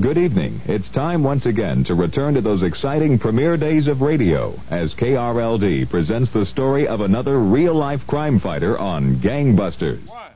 Good evening. It's time once again to return to those exciting premiere days of radio as KRLD presents the story of another real-life crime fighter on Gangbusters. One,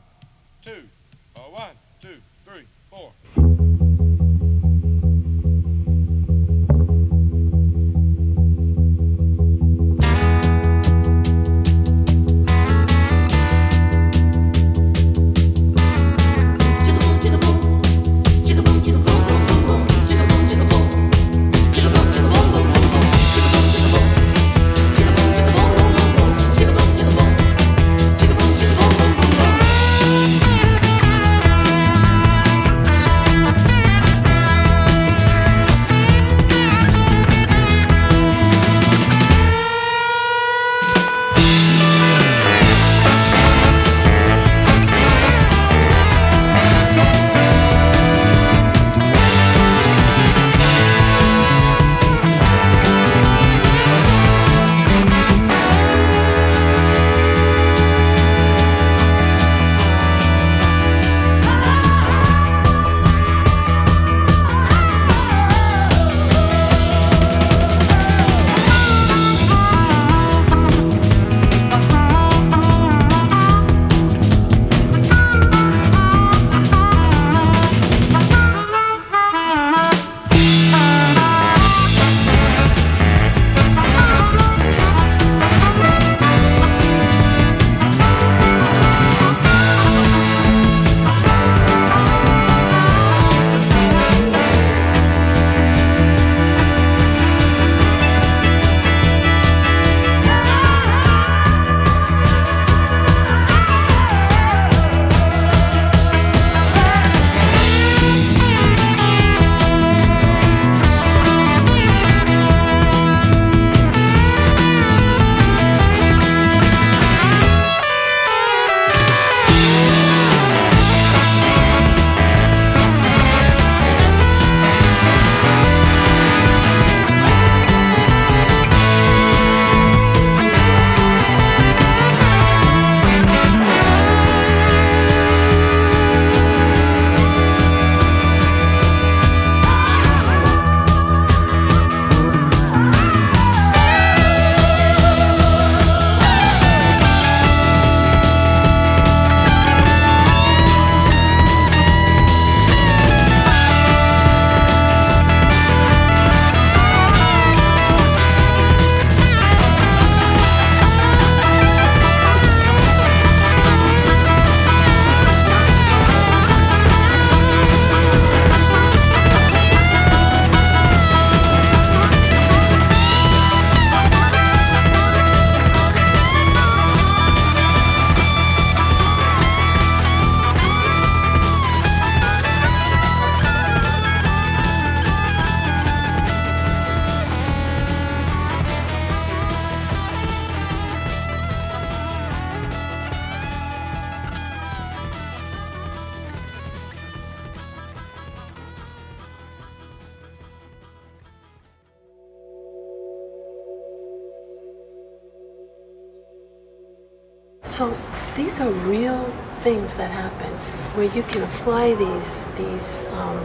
things that happen where you can apply these these um,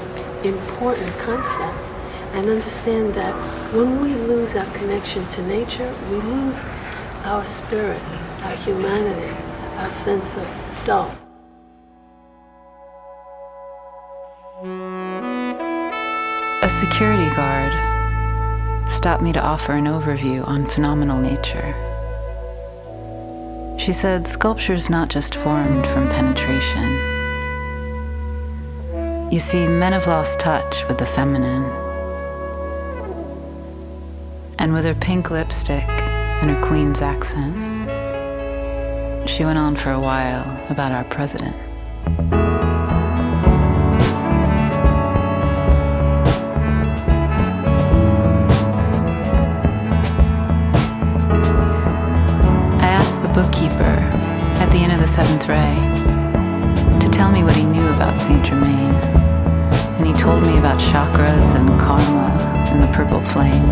important concepts and understand that when we lose our connection to nature, we lose our spirit, our humanity, our sense of self. A security guard stopped me to offer an overview on phenomenal nature. She said sculpture's not just formed from penetration. You see, men have lost touch with the feminine. And with her pink lipstick and her queen's accent, she went on for a while about our president. Seventh ray to tell me what he knew about Saint Germain. And he told me about chakras and karma and the purple flame,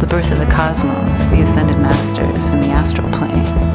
the birth of the cosmos, the ascended masters, and the astral plane.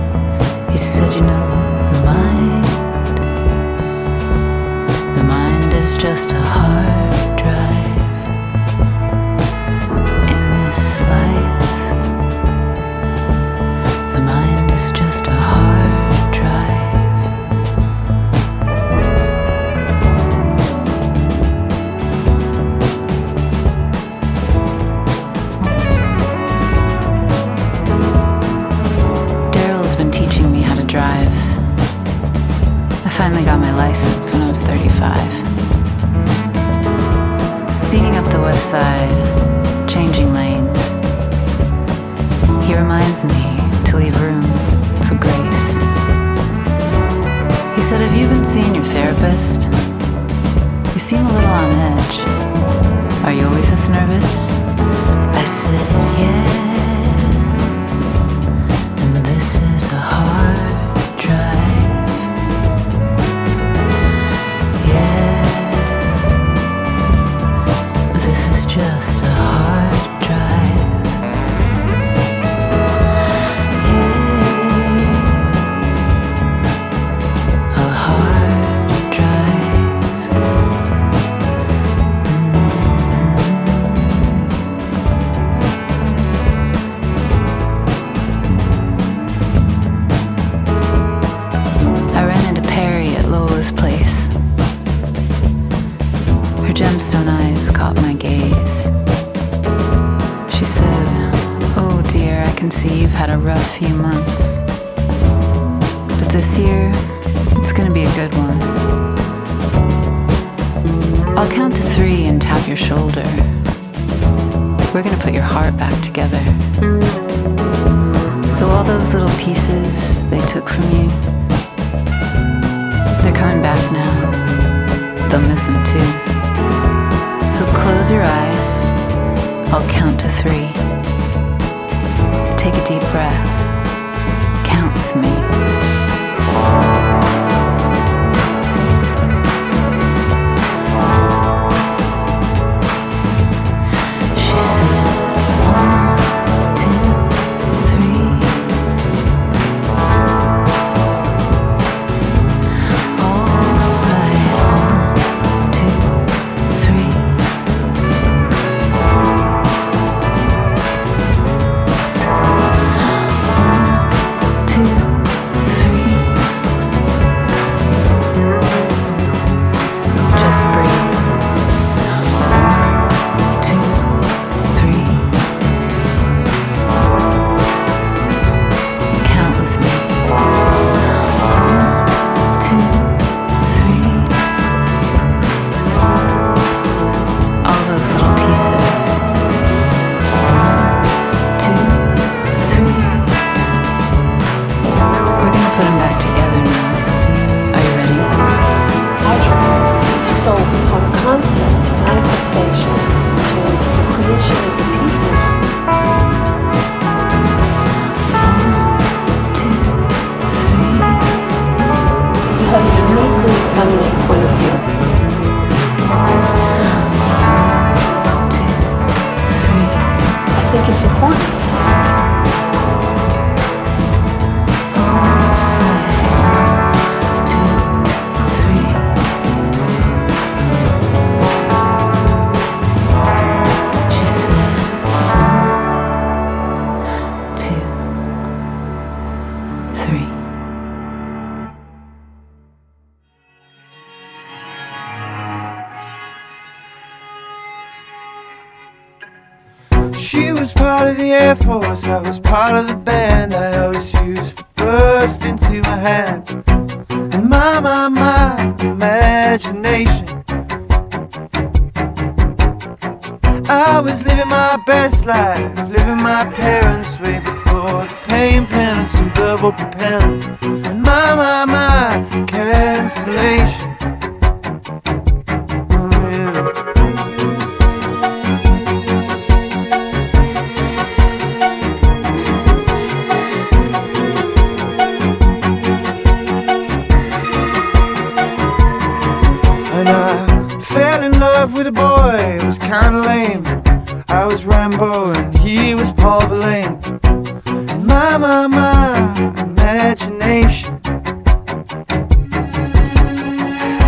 So, all those little pieces they took from you, they're coming back now. They'll miss them too. So close your eyes. I'll count to three. Take a deep breath. Count with me. Was part of the Air Force, I was part of the band. I always used to burst into my hand. And my, my, my imagination. I was living my best life, living my parents' way before the pain, penance, and verbal penance. And my, my, my cancellation. Was kinda lame. I was Rimbaud and he was Paul Verlaine. And my, my, my imagination.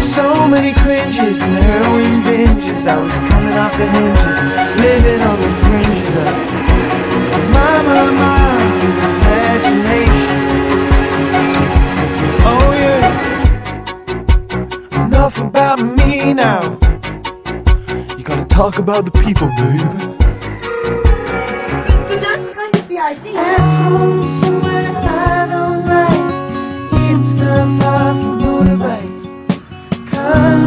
So many cringes and heroin binges. I was coming off the hinges, living on the fringes of my, my, my imagination. Oh yeah. Enough about me now. You gotta talk about the people, baby. So that's kind of the idea. At home somewhere I don't like. Eating stuff off a motorbike. Coming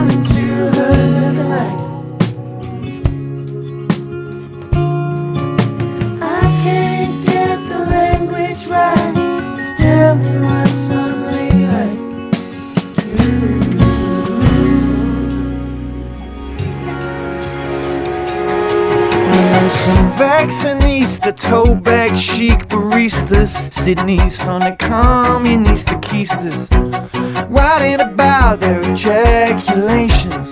some vaccinista, toe bag chic baristas sitting east on the communista keisters, writing about their ejaculations.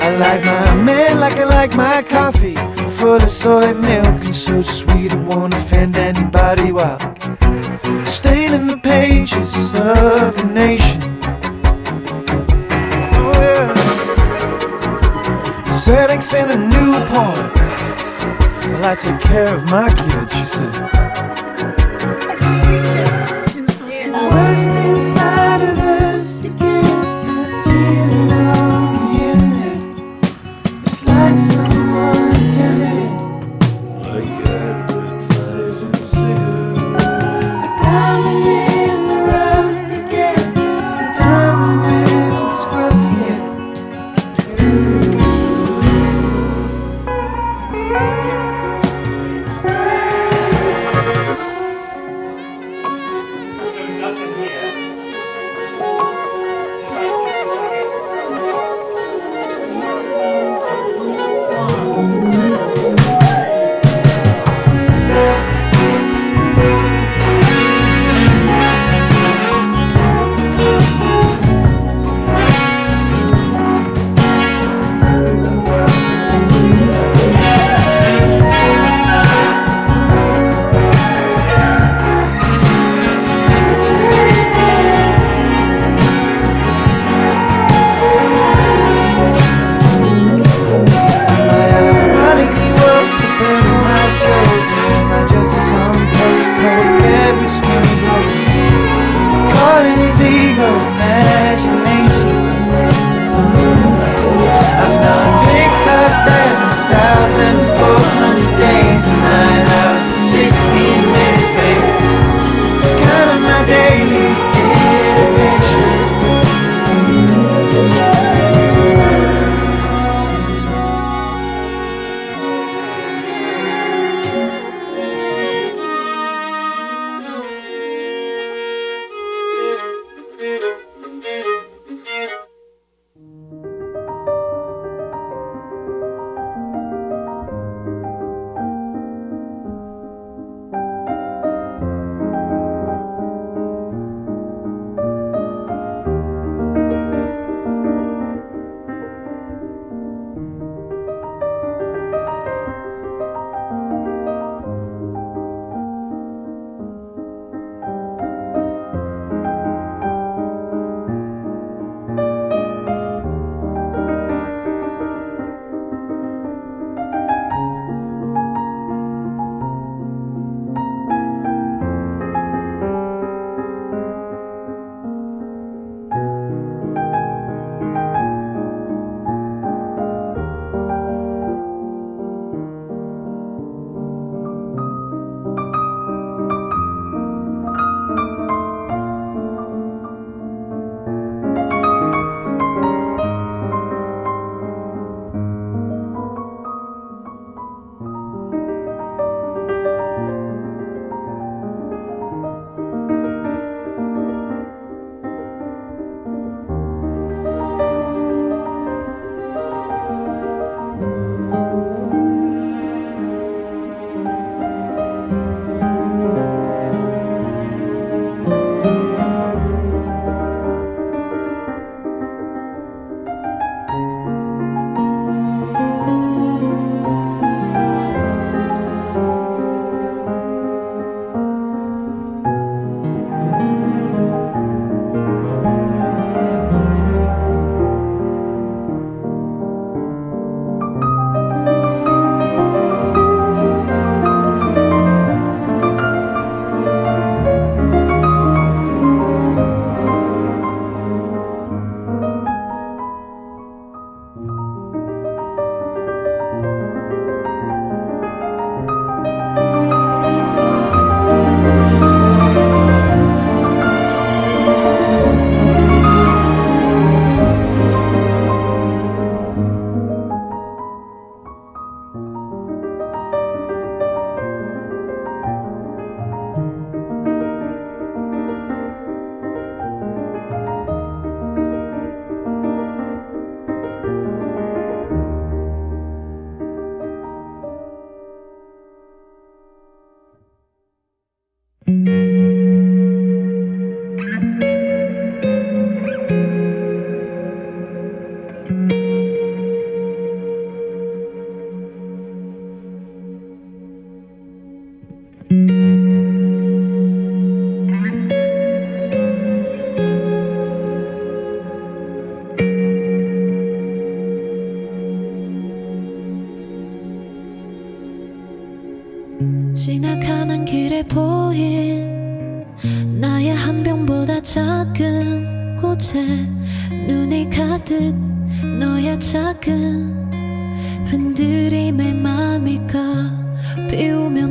I like my man like I like my coffee, full of soy milk and so sweet it won't offend anybody while staining the pages of the nation. Xanax in a Newport. Well, I take care of my kids, she said.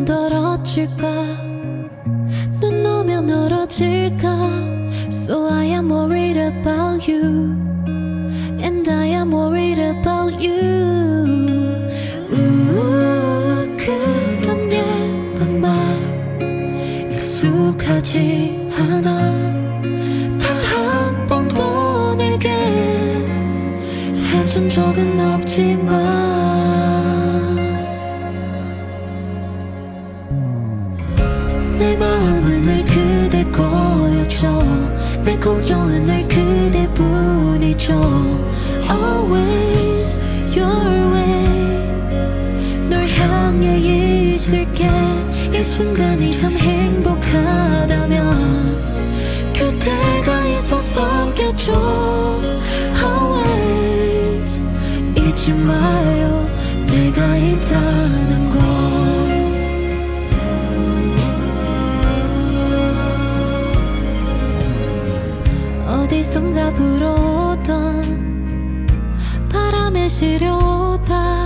더러질까 눈 오면 얼어질까 So I am worried about you And I am worried about you 우 그런 예쁜 말 익숙하지 않아 단 한 번도 내게 해준 적은 없지만 순간이 참 행복하다면 그대가 있었었겠죠 Always 잊지 마요. 내가 있다는 걸. 어디선가 불어오던 바람에 시려오다.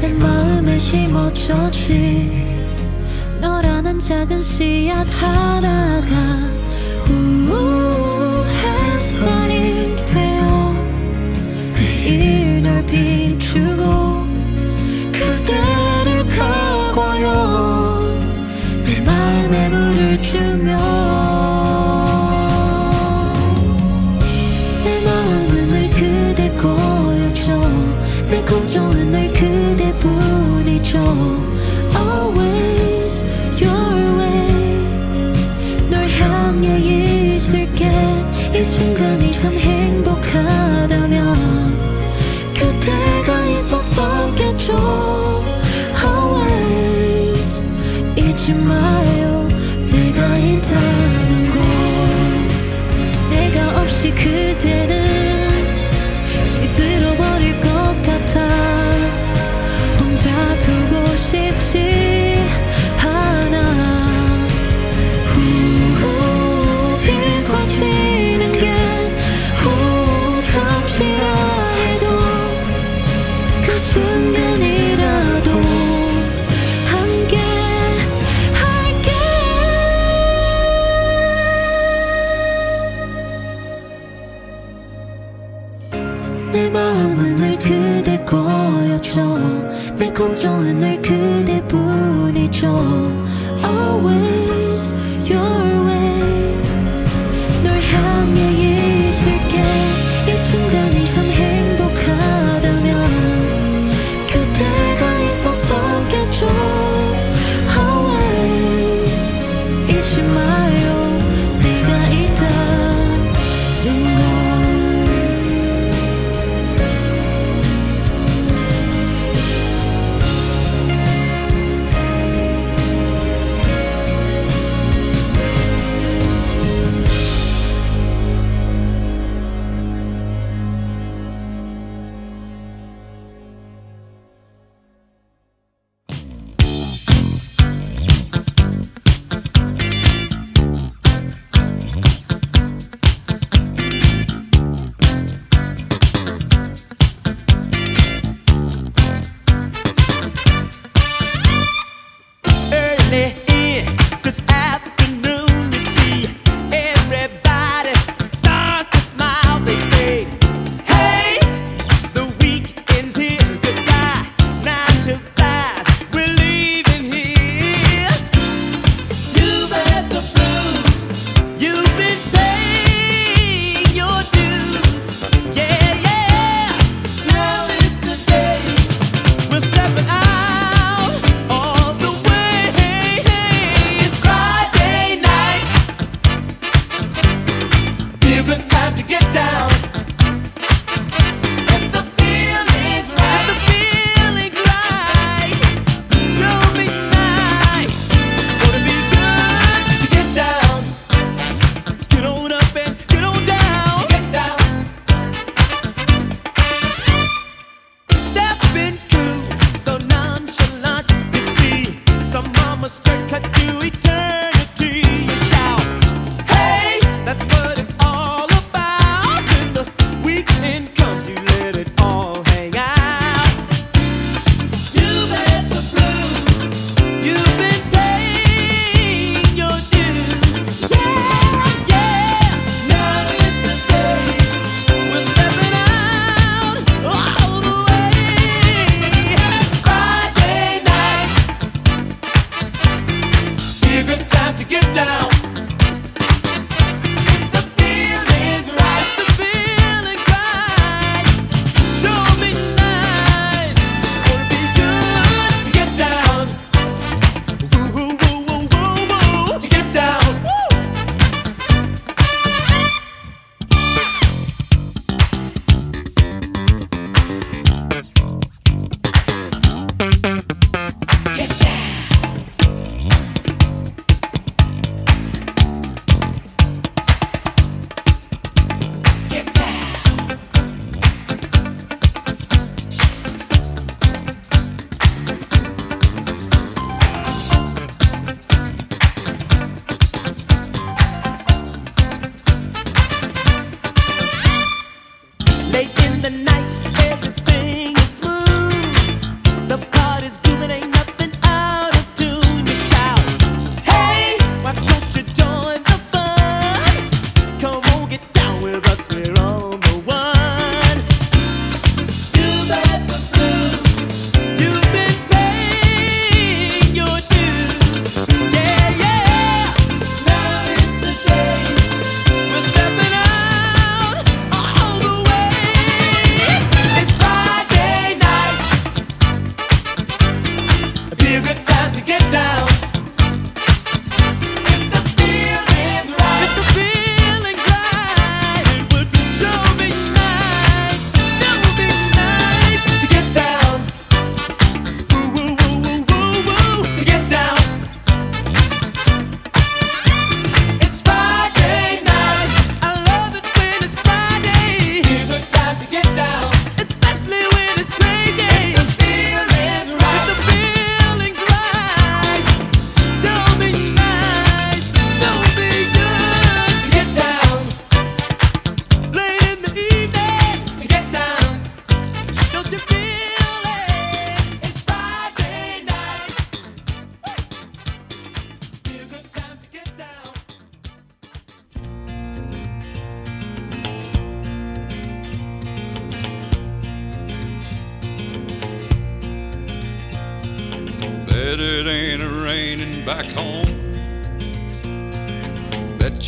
내 마음에 심어졌지 너라는 작은 씨앗 하나가 우 햇살이 되어 매일 널 비추고 그대를 가고요. 내 마음에 물을 주며 내 마음은 늘 그대 거였죠. 내 걱정은 늘 그대뿐이죠 참 행복하다면 그대가 있었었겠죠 Always 잊지 마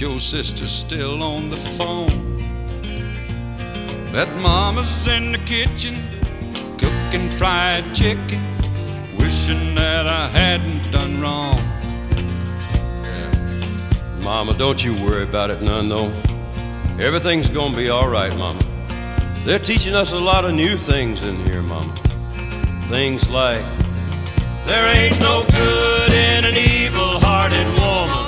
Your sister's still on the phone. Bet mama's in the kitchen cooking fried chicken, wishing that I hadn't done wrong. Mama, don't you worry about it none, though. Everything's gonna be all right, Mama. They're teaching us a lot of new things in here, Mama. Things like there ain't no good in an evil-hearted woman, and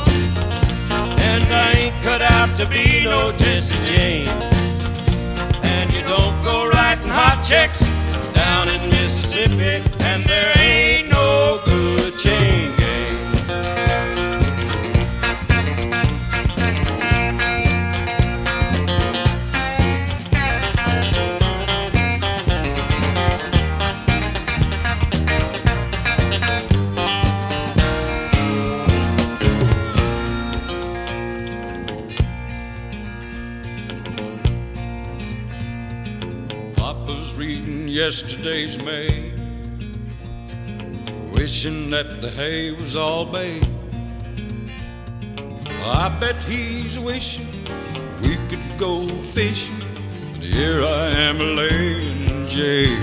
I ain't cut out to be no Jesse James. And you don't go writing hot checks down in Mississippi, and there yesterday's mail, wishing that the hay was all baked. I bet he's wishing we could go fishing, and here I am laying in jail.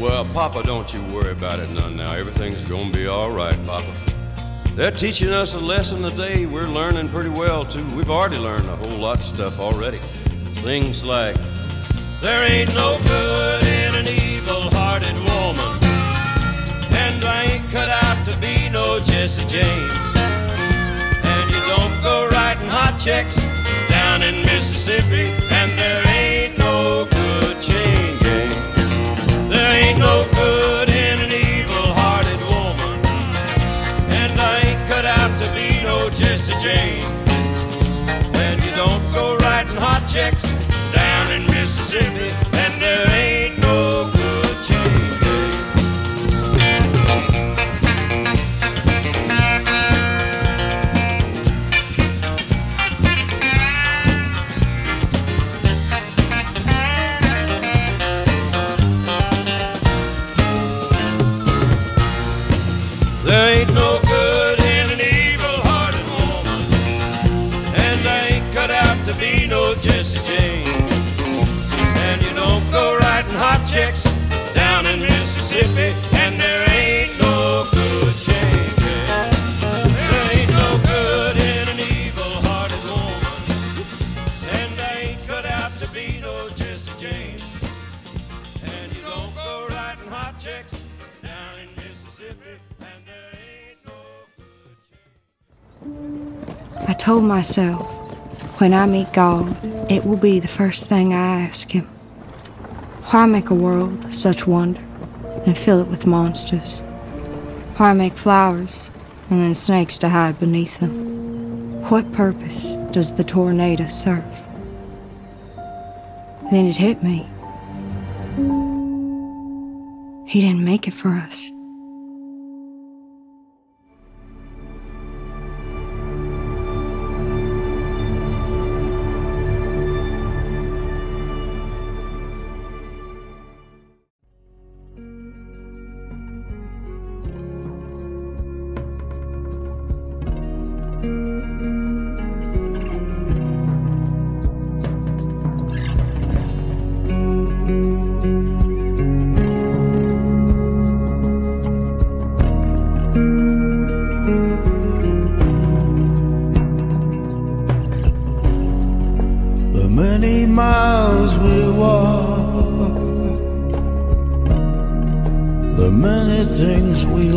Well, Papa, don't you worry about it none now. Everything's gonna be all right, Papa. They're teaching us a lesson today we're learning pretty well, too. We've already learned a whole lot of stuff already. Things like There ain't no good in an evil-hearted woman, and I ain't cut out to be no Jesse James. And you don't go writing hot checks down in Mississippi, and there ain't no good chain gang. There ain't no good in an evil-hearted woman, and I ain't cut out to be no Jesse James. And you don't go writing hot checks down in Mississippi, I told myself, when I meet God, it will be the first thing I ask Him. Why make a world of such wonder and fill it with monsters? Why make flowers and then snakes to hide beneath them? What purpose does the tornado serve? Then it hit me. He didn't make it for us.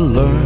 Learn,